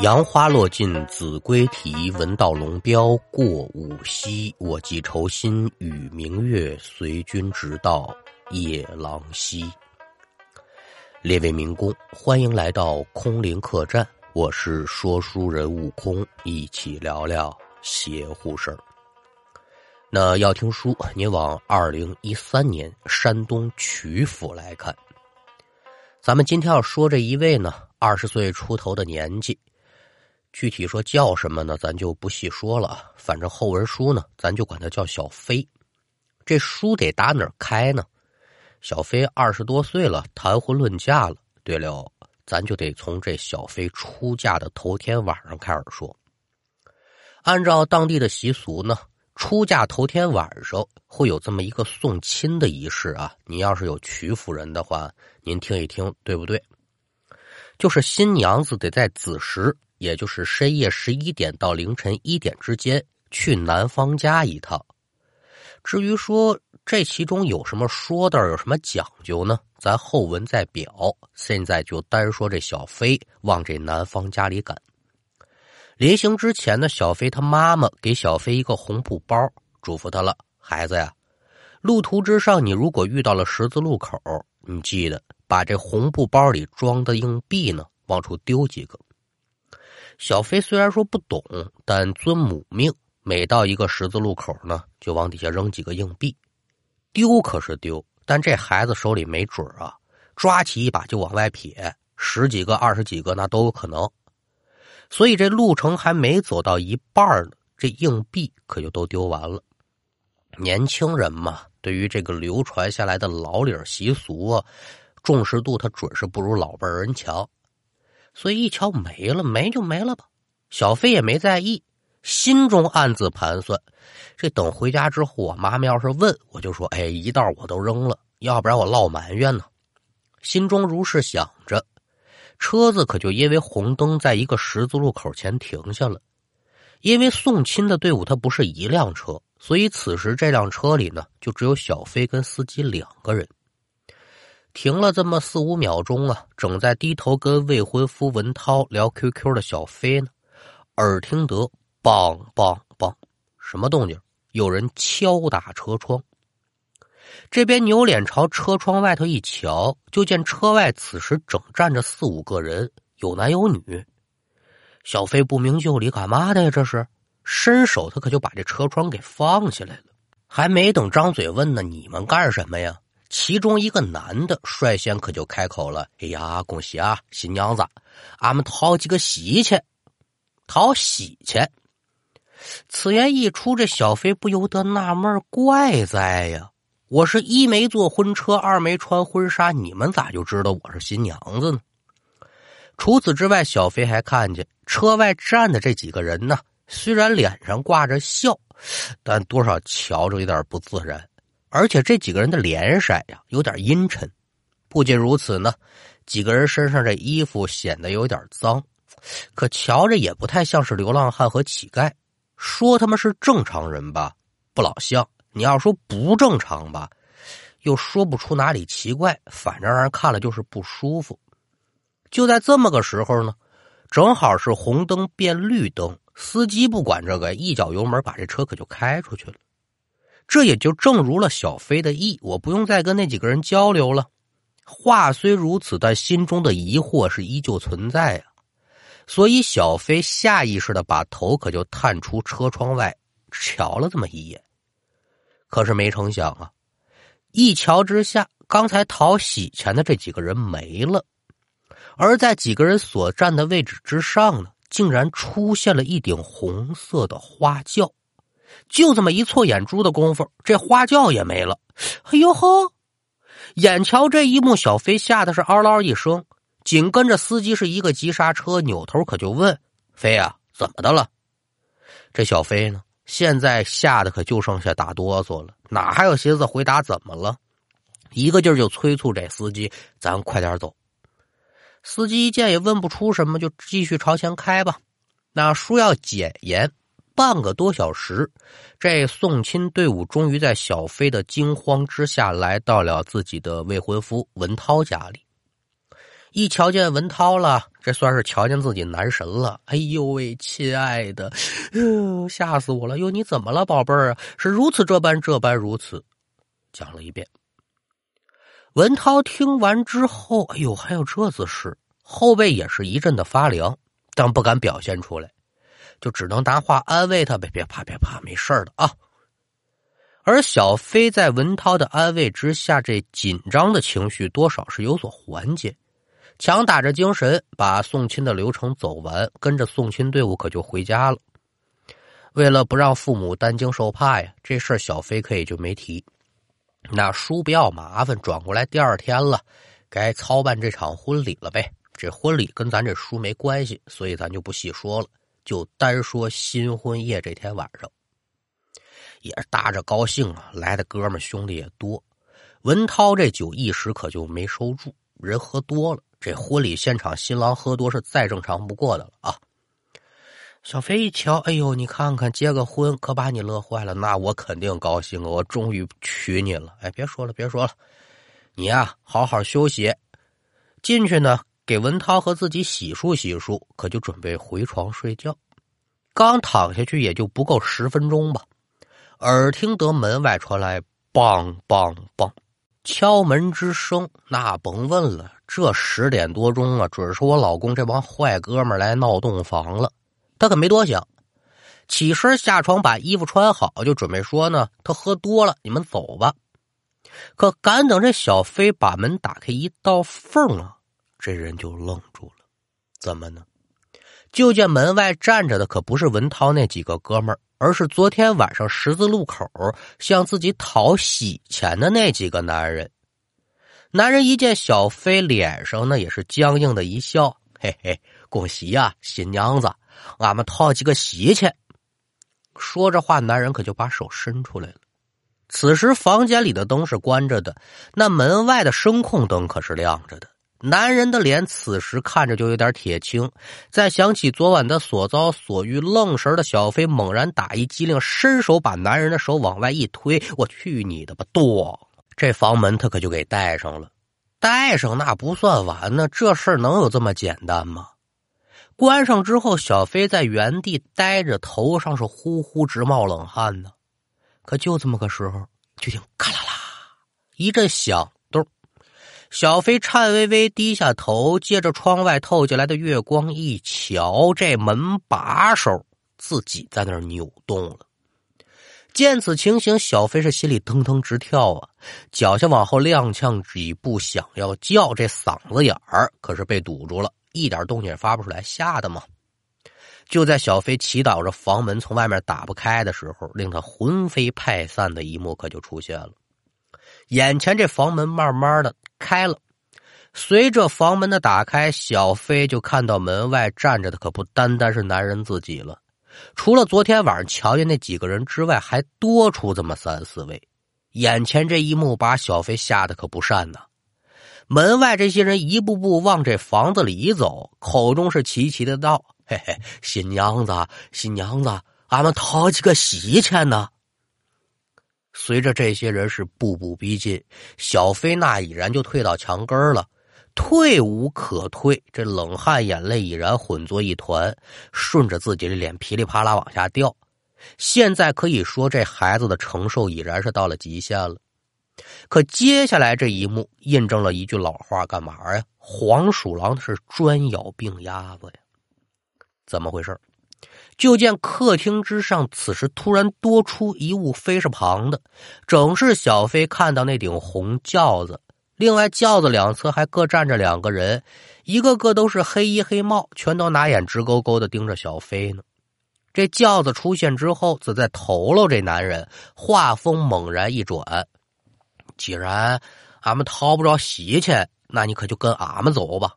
杨花落尽子规啼，闻道龙标过五溪。我寄愁心与明月，随君直到夜郎西。列位民工，欢迎来到空灵客栈，我是说书人悟空，一起聊聊邪乎事儿。那要听书，您往二零一三年山东曲阜来看。咱们今天要说这一位呢，二十岁出头的年纪。具体说叫什么呢？咱就不细说了。反正后文书呢，咱就管他叫小飞。这书得打哪儿开呢？小飞二十多岁了，谈婚论嫁了。对了，咱就得从这小飞出嫁的头天晚上开始说。按照当地的习俗呢，出嫁头天晚上会有这么一个送亲的仪式啊。你要是有曲阜人的话，您听一听，对不对？就是新娘子得在子时。也就是深夜十一点到凌晨一点之间去男方家一趟。至于说这其中有什么说道，有什么讲究呢？咱后文再表。现在就单说这小飞往这男方家里赶。临行之前呢，小飞他妈妈给小飞一个红布包，嘱咐他了：“孩子呀，路途之上，你如果遇到了十字路口，你记得把这红布包里装的硬币呢往出丢几个。”小飞虽然说不懂，但遵母命，每到一个十字路口呢，就往底下扔几个硬币。丢可是丢，但这孩子手里没准啊，抓起一把就往外撇，十几个、二十几个那都有可能。所以这路程还没走到一半呢，这硬币可就都丢完了。年轻人嘛，对于这个流传下来的老理习俗啊，重视度他准是不如老辈人强。所以一瞧没了，没就没了吧。小飞也没在意，心中暗自盘算：这等回家之后，我妈妈要是问，我就说：“哎，一道我都扔了，要不然我落埋怨呢。”心中如是想着，车子可就因为红灯在一个十字路口前停下了。因为送亲的队伍它不是一辆车，所以此时这辆车里呢，就只有小飞跟司机两个人。停了这么四五秒钟啊，正在低头跟未婚夫文涛聊 QQ 的小飞呢，耳听得梆梆梆，什么动静？有人敲打车窗。这边扭脸朝车窗外头一瞧，就见车外此时正站着四五个人，有男有女。小飞不明就里，干嘛的呀？这是伸手，他可就把这车窗给放下来了。还没等张嘴问呢，你们干什么呀？其中一个男的率先可就开口了：“哎呀，恭喜啊，新娘子，俺们讨几个喜钱，讨喜钱。”此言一出，这小飞不由得纳闷怪在呀，我是一没坐婚车，二没穿婚纱，你们咋就知道我是新娘子呢？除此之外，小飞还看见车外站的这几个人呢，虽然脸上挂着笑，但多少瞧着有点不自然。而且这几个人的脸色呀，有点阴沉。不仅如此呢，几个人身上这衣服显得有点脏，可瞧着也不太像是流浪汉和乞丐。说他们是正常人吧，不老像；你要说不正常吧，又说不出哪里奇怪。反正让人看了就是不舒服。就在这么个时候呢，正好是红灯变绿灯，司机不管这个，一脚油门把这车可就开出去了。这也就正如了小飞的意，我不用再跟那几个人交流了。话虽如此，但心中的疑惑是依旧存在啊。所以小飞下意识的把头可就探出车窗外，瞧了这么一眼。可是没成想啊，一瞧之下，刚才讨喜钱的这几个人没了，而在几个人所站的位置之上呢，竟然出现了一顶红色的花轿。就这么一错眼珠的功夫，这花轿也没了。哎呦呵！眼瞧这一幕，小飞吓得是嗷嗷一声，紧跟着司机是一个急刹车，扭头可就问：“飞呀，怎么的了？”这小飞呢，现在吓得可就剩下打哆嗦了，哪还有心思回答怎么了？一个劲儿就催促这司机：“咱快点走。”司机一见也问不出什么，就继续朝前开吧。那书要简言。半个多小时，这送亲队伍终于在小飞的惊慌之下来到了自己的未婚夫文涛家里。一瞧见文涛了，这算是瞧见自己男神了。哎呦喂，亲爱的，吓死我了！哟，你怎么了，宝贝儿啊？是如此这般，这般如此，讲了一遍。文涛听完之后，哎呦，还有这子事，后背也是一阵的发凉，但不敢表现出来，就只能拿话安慰他：“呗别怕，别怕，没事的啊。”而小飞在文涛的安慰之下，这紧张的情绪多少是有所缓解。强打着精神，把送亲的流程走完，跟着送亲队伍可就回家了。为了不让父母担惊受怕呀，这事儿小飞可以就没提。那叔不要麻烦，转过来第二天了，该操办这场婚礼了呗。这婚礼跟咱这叔没关系，所以咱就不细说了，就单说新婚夜这天晚上，也是搭着高兴啊，来的哥们兄弟也多。文涛这酒一时可就没收住，人喝多了。这婚礼现场，新郎喝多是再正常不过的了啊！小飞一瞧，哎呦，你看看，结个婚可把你乐坏了，那我肯定高兴啊！我终于娶你了！哎，别说了，别说了，你呀，好好休息。进去呢，给文涛和自己洗漱洗漱，可就准备回床睡觉。刚躺下去，也就不够十分钟吧，耳听得门外传来“梆梆梆”敲门之声，那甭问了。这十点多钟啊，准是我老公这帮坏哥们来闹洞房了。他可没多想，起身下床把衣服穿好，就准备说呢：“他喝多了，你们走吧。”可赶等这小飞把门打开一道缝啊，这人就愣住了。怎么呢？就见门外站着的可不是文涛那几个哥们儿，而是昨天晚上十字路口向自己讨喜钱的那几个男人。男人一见小飞，脸上呢也是僵硬的一笑，嘿嘿，恭喜呀，新娘子，俺们讨几个喜钱。说着话，男人可就把手伸出来了。此时房间里的灯是关着的，那门外的声控灯可是亮着的。男人的脸此时看着就有点铁青，再想起昨晚的所遭所遇，愣神的小飞猛然打一激灵，伸手把男人的手往外一推，我去你的吧，剁！这房门他可就给带上了，带上那不算完呢，这事儿能有这么简单吗？关上之后，小飞在原地待着，头上是呼呼直冒冷汗呢。可就这么个时候，就听咔啦啦一阵响，小飞颤巍巍低下头，借着窗外透进来的月光一瞧，这门把手自己在那儿扭动了。见此情形，小飞是心里腾腾直跳啊，脚下往后踉跄几步，想要叫，这嗓子眼儿可是被堵住了，一点动静也发不出来，吓得嘛。就在小飞祈祷着房门从外面打不开的时候，令他魂飞魄散的一幕可就出现了。眼前这房门慢慢的开了，随着房门的打开，小飞就看到门外站着的可不单单是男人自己了。除了昨天晚上瞧见那几个人之外，还多出这么三四位。眼前这一幕把小飞吓得可不善呐。门外这些人一步步往这房子里走，口中是齐齐的道：“嘿嘿，新娘子，新娘子，俺们讨几个喜钱呢。”随着这些人是步步逼近，小菲那已然就退到墙根了。退无可退，这冷汗、眼泪已然混作一团，顺着自己的脸噼里啪啦往下掉。现在可以说，这孩子的承受已然是到了极限了。可接下来这一幕，印证了一句老话：干嘛呀？黄鼠狼是专咬病鸭子呀。怎么回事？就见客厅之上，此时突然多出一物，飞是旁的，正是小飞看到那顶红轿子。另外，轿子两侧还各站着两个人，一个个都是黑衣黑帽，全都拿眼直勾勾的盯着小飞呢。这轿子出现之后，则在头喽。这男人话锋猛然一转：“既然俺们掏不着喜钱，那你可就跟俺们走吧。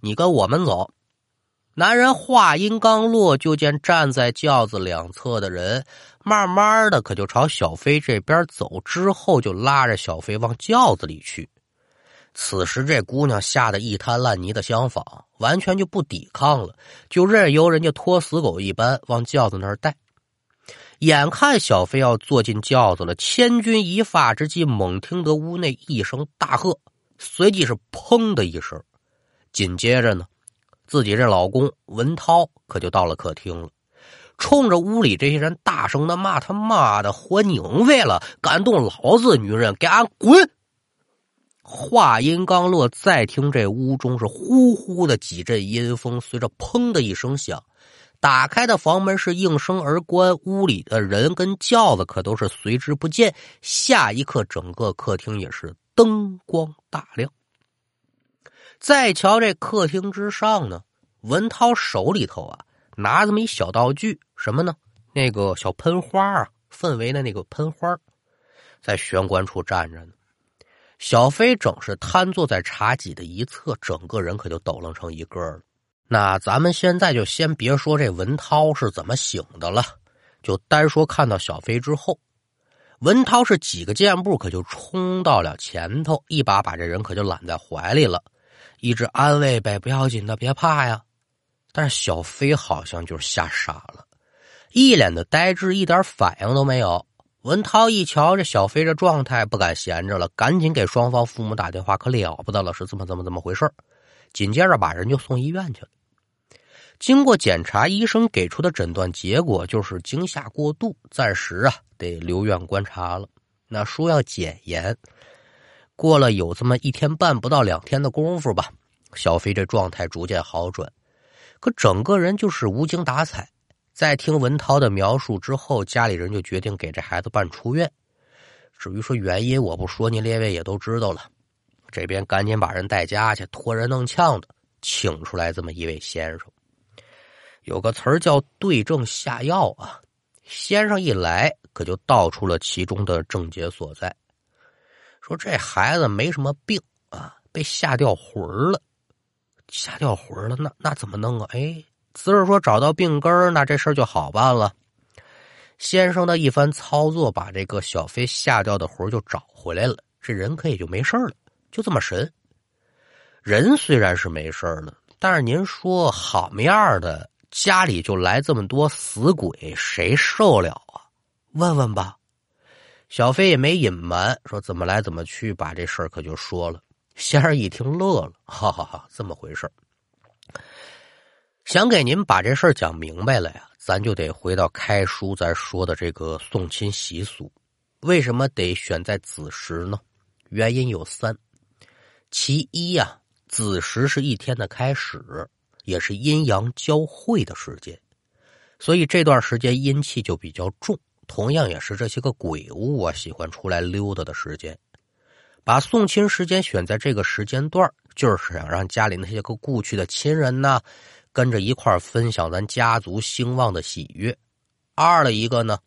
你跟我们走。”男人话音刚落，就见站在轿子两侧的人，慢慢的可就朝小飞这边走，之后就拉着小飞往轿子里去。此时，这姑娘吓得一滩烂泥的相仿，完全就不抵抗了，就任由人家拖死狗一般往轿子那儿带。眼看小飞要坐进轿子了，千钧一发之际，猛听得屋内一声大喝，随即是砰的一声，紧接着呢，自己这老公文涛可就到了客厅了，冲着屋里这些人大声的骂：“他妈的活拧废了，敢动老子女人，给俺滚！”话音刚落，再听这屋中是呼呼的几阵阴风，随着砰的一声响，打开的房门是应声而关，屋里的人跟轿子可都是随之不见。下一刻，整个客厅也是灯光大亮。再瞧这客厅之上呢，文涛手里头啊拿这么一小道具，什么呢？那个小喷花啊，氛围的那个喷花，在玄关处站着呢。小飞整是瘫坐在茶几的一侧，整个人可就抖楞成一个了。那咱们现在就先别说这文涛是怎么醒的了，就单说看到小飞之后，文涛是几个箭步可就冲到了前头，一把把这人可就揽在怀里了，一直安慰呗，不要紧的，别怕呀。但是小飞好像就吓傻了，一脸的呆滞，一点反应都没有。文涛一瞧这小飞这状态，不敢闲着了，赶紧给双方父母打电话，可了不得了，是怎么怎么怎么回事紧接着把人就送医院去了。经过检查，医生给出的诊断结果就是惊吓过度，暂时啊得留院观察了。那说要检验，过了有这么一天半不到两天的功夫吧，小飞这状态逐渐好转，可整个人就是无精打采。在听文涛的描述之后，家里人就决定给这孩子办出院。至于说原因，我不说，您列位也都知道了。这边赶紧把人带家去，托人弄呛的请出来这么一位先生。有个词儿叫对症下药啊。先生一来，可就道出了其中的症结所在。说这孩子没什么病啊，被吓掉魂儿了。吓掉魂儿了，那那怎么弄啊？哎。只是说找到病根那这事儿就好办了。先生的一番操作，把这个小飞吓掉的魂就找回来了，这人可也就没事了，就这么神。人虽然是没事了，但是您说好么样的家里就来这么多死鬼，谁受了啊？问问吧。小飞也没隐瞒，说怎么来怎么去，把这事儿可就说了。仙儿一听乐了，哈哈哈，这么回事想给您把这事儿讲明白了呀，咱就得回到开书咱说的这个送亲习俗。为什么得选在子时呢？原因有三。其一呀，子时是一天的开始，也是阴阳交汇的时间，所以这段时间阴气就比较重。同样也是这些个鬼物啊喜欢出来溜达的时间。把送亲时间选在这个时间段，就是想让家里那些个故去的亲人呢。跟着一块分享咱家族兴旺的喜悦。二的一个呢，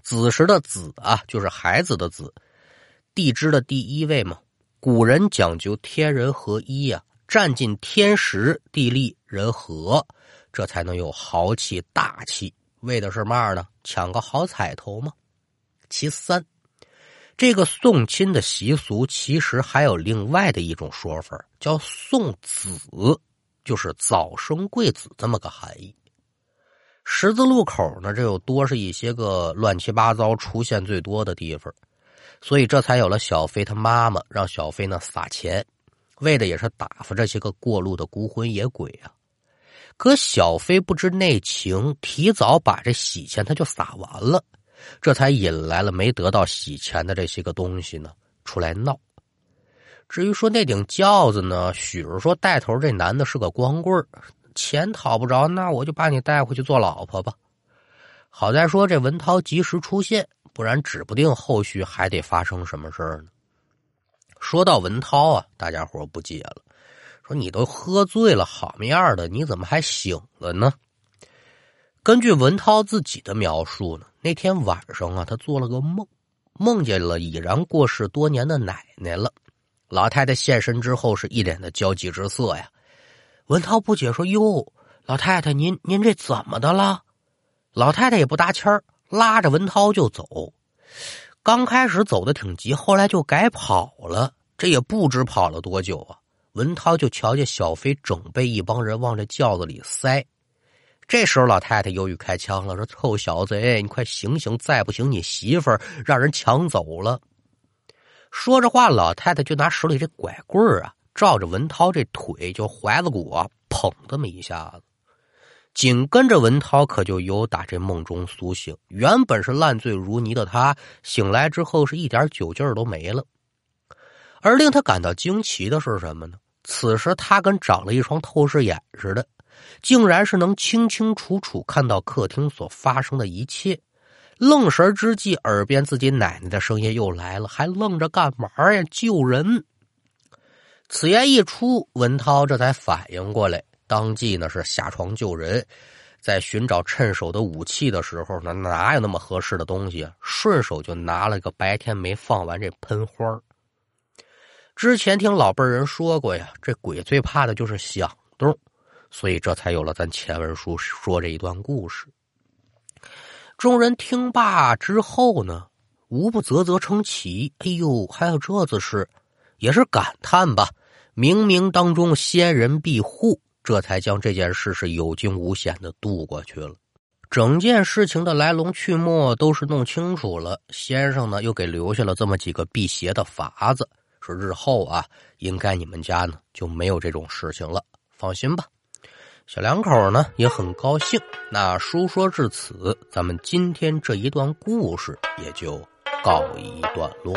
子时的子啊，就是孩子的子，地支的第一位嘛。古人讲究天人合一呀，占尽天时地利人和，这才能有豪气大气。为的是嘛呢？抢个好彩头嘛。其三，这个送亲的习俗其实还有另外的一种说法，叫送子。就是早生贵子这么个含义。十字路口呢，这又多是一些个乱七八糟出现最多的地方，所以这才有了小飞他妈妈让小飞呢撒钱，为的也是打发这些个过路的孤魂野鬼啊。可小飞不知内情，提早把这喜钱他就撒完了，这才引来了没得到喜钱的这些个东西呢出来闹。至于说那顶轿子呢，许是说带头这男的是个光棍钱讨不着，那我就把你带回去做老婆吧。好在说这文涛及时出现，不然指不定后续还得发生什么事儿呢。说到文涛啊，大家伙不解了，你都喝醉了，好么样的，你怎么还醒了呢？根据文涛自己的描述呢，那天晚上啊，他做了个梦，梦见了已然过世多年的奶奶了。老太太现身之后，是一脸的焦急之色呀。文涛不解说：“哟，老太太，您您这怎么的了？”老太太也不搭腔拉着文涛就走。刚开始走的挺急，后来就改跑了。这也不知跑了多久啊。文涛就瞧见小飞整被一帮人往这轿子里塞。这时候，老太太犹豫开枪了，说：“臭小子，哎你快醒醒！再不醒，你媳妇儿让人抢走了。”说着话，老太太就拿手里这拐棍儿啊，照着文涛这腿就踝子骨啊，砰这么一下子。紧跟着文涛可就由打这梦中苏醒，原本是烂醉如泥的他，醒来之后是一点酒劲儿都没了。而令他感到惊奇的是什么呢？此时他跟长了一双透视眼似的，竟然是能清清楚楚看到客厅所发生的一切。愣神之际，耳边自己奶奶的声音又来了：“还愣着干嘛呀？救人！”此言一出，文涛这才反应过来。当即呢是下床救人，在寻找趁手的武器的时候呢，哪有那么合适的东西？顺手就拿了个白天没放完这喷花之前听老辈人说过呀，这鬼最怕的就是响动，所以这才有了咱前文书说这一段故事。众人听罢之后呢，无不啧啧称奇。哎呦，还有这子事，也是感叹吧。冥冥当中仙人庇护。这才将这件事是有惊无险的度过去了。整件事情的来龙去脉都是弄清楚了。先生呢，又给留下了这么几个辟邪的法子，说日后啊，应该你们家呢就没有这种事情了。放心吧，小两口呢也很高兴。那书说至此，咱们今天这一段故事也就告一段落。